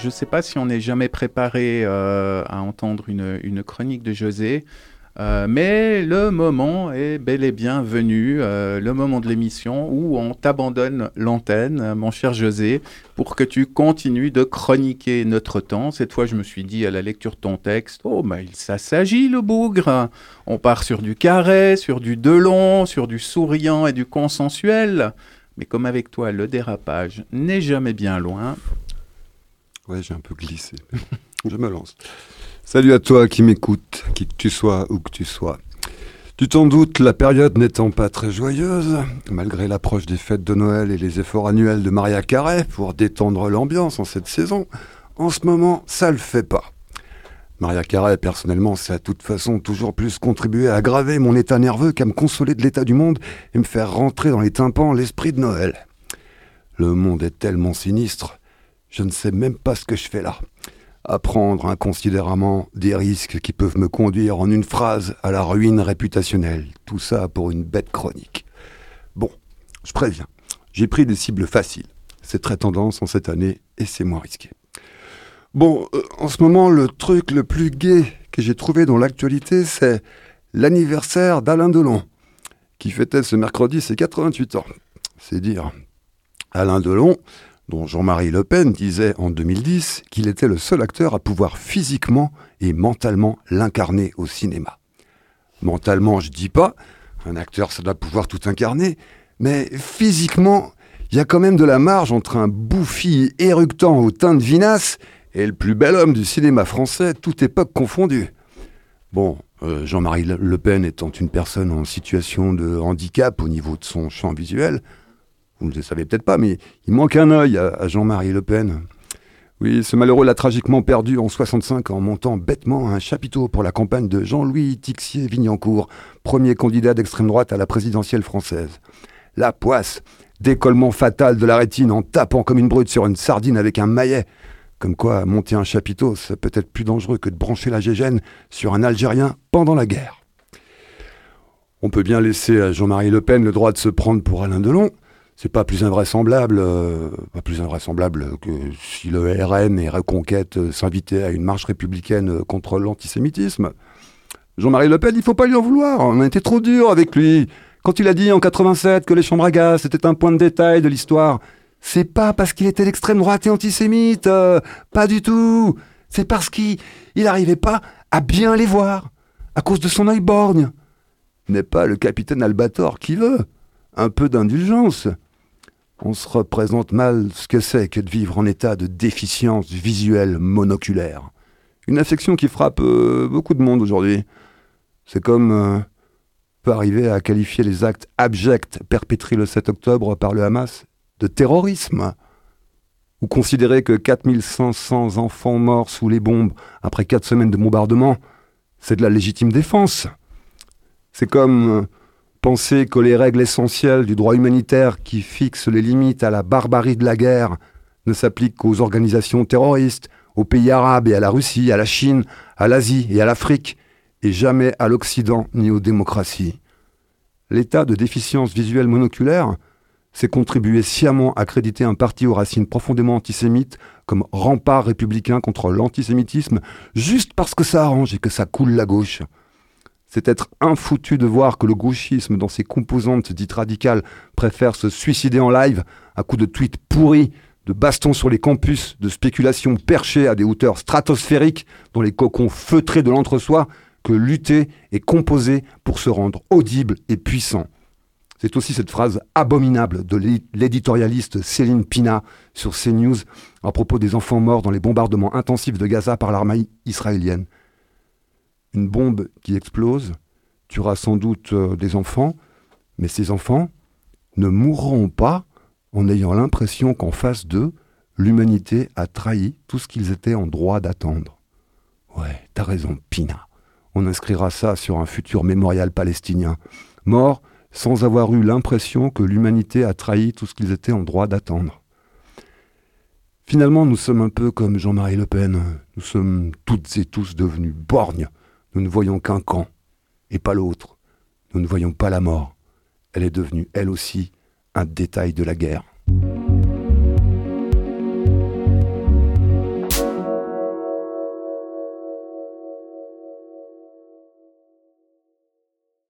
je ne sais pas si on n'est jamais préparé euh, à entendre une, chronique de José, euh, mais le moment est bel et bien venu, euh, le moment de l'émission où on t'abandonne l'antenne, mon cher José, pour que tu continues de chroniquer notre temps. Cette fois, je me suis dit à la lecture de ton texte, oh, bah, ça s'agit le bougre. On part sur du carré, sur du delon, sur du souriant et du consensuel. Mais comme avec toi, le dérapage n'est jamais bien loin, Ouais, j'ai un peu glissé. Je me lance. Salut à toi qui m'écoute, qui que tu sois, où que tu sois. Tu t'en doutes, la période n'étant pas très joyeuse, malgré l'approche des fêtes de Noël et les efforts annuels de Maria Carré pour détendre l'ambiance en cette saison, en ce moment, ça le fait pas. Maria Carré, personnellement, a de toute façon toujours plus contribué à aggraver mon état nerveux qu'à me consoler de l'état du monde et me faire rentrer dans les tympans l'esprit de Noël. Le monde est tellement sinistre je ne sais même pas ce que je fais là. Apprendre inconsidérément des risques qui peuvent me conduire en une phrase à la ruine réputationnelle. Tout ça pour une bête chronique. Bon, je préviens, j'ai pris des cibles faciles. C'est très tendance en cette année et c'est moins risqué. Bon, euh, en ce moment, le truc le plus gai que j'ai trouvé dans l'actualité, c'est l'anniversaire d'Alain Delon, qui fêtait ce mercredi ses 88 ans. C'est dire. Alain Delon, dont Jean-Marie Le Pen disait en 2010 qu'il était le seul acteur à pouvoir physiquement et mentalement l'incarner au cinéma. Mentalement, je dis pas, un acteur ça doit pouvoir tout incarner, mais physiquement, il y a quand même de la marge entre un bouffi éructant au teint de vinasse et le plus bel homme du cinéma français, toute époque confondue. Bon, euh, Jean-Marie Le Pen étant une personne en situation de handicap au niveau de son champ visuel, vous ne le savez peut-être pas, mais il manque un œil à, Jean-Marie Le Pen. Oui, ce malheureux l'a tragiquement perdu en 65 en montant bêtement un chapiteau pour la campagne de Jean-Louis Tixier-Vignancourt, premier candidat d'extrême droite à la présidentielle française. La poisse, décollement fatal de la rétine en tapant comme une brute sur une sardine avec un maillet. Comme quoi, monter un chapiteau, c'est peut-être plus dangereux que de brancher la gégène sur un Algérien pendant la guerre. On peut bien laisser à Jean-Marie Le Pen le droit de se prendre pour Alain Delon, c'est pas plus invraisemblable, euh, pas plus invraisemblable que si le RN et Reconquête euh, s'invitaient à une marche républicaine euh, contre l'antisémitisme. Jean-Marie Le Pen, il faut pas lui en vouloir. On a été trop dur avec lui. Quand il a dit en 87 que les chambres à gaz c'était un point de détail de l'histoire, c'est pas parce qu'il était d'extrême droite et antisémite, pas du tout. C'est parce qu'il n'arrivait pas à bien les voir, à cause de son œil borgne. N'est pas le capitaine Albator qui veut. Un peu d'indulgence on se représente mal ce que c'est que de vivre en état de déficience visuelle monoculaire. Une affection qui frappe euh, beaucoup de monde aujourd'hui. C'est comme euh, peut arriver à qualifier les actes abjects perpétrés le 7 octobre par le Hamas de terrorisme. Ou considérer que 4500 enfants morts sous les bombes après 4 semaines de bombardement, c'est de la légitime défense. C'est comme euh, Penser que les règles essentielles du droit humanitaire qui fixent les limites à la barbarie de la guerre ne s'appliquent qu'aux organisations terroristes, aux pays arabes et à la Russie, à la Chine, à l'Asie et à l'Afrique, et jamais à l'Occident ni aux démocraties. L'état de déficience visuelle monoculaire, c'est contribuer sciemment à créditer un parti aux racines profondément antisémites comme rempart républicain contre l'antisémitisme, juste parce que ça arrange et que ça coule la gauche. C'est être infoutu de voir que le gauchisme, dans ses composantes dites radicales, préfère se suicider en live à coups de tweets pourris, de bastons sur les campus, de spéculations perchées à des hauteurs stratosphériques dans les cocons feutrés de l'entre-soi, que lutter et composer pour se rendre audible et puissant. C'est aussi cette phrase abominable de l'éditorialiste Céline Pina sur CNews à propos des enfants morts dans les bombardements intensifs de Gaza par l'armée israélienne une bombe qui explose tuera sans doute euh, des enfants, mais ces enfants ne mourront pas en ayant l'impression qu'en face d'eux, l'humanité a trahi tout ce qu'ils étaient en droit d'attendre. Ouais, t'as raison, Pina. On inscrira ça sur un futur mémorial palestinien. Mort sans avoir eu l'impression que l'humanité a trahi tout ce qu'ils étaient en droit d'attendre. Finalement, nous sommes un peu comme Jean-Marie Le Pen. Nous sommes toutes et tous devenus borgnes nous ne voyons qu'un camp et pas l'autre. Nous ne voyons pas la mort. Elle est devenue, elle aussi, un détail de la guerre.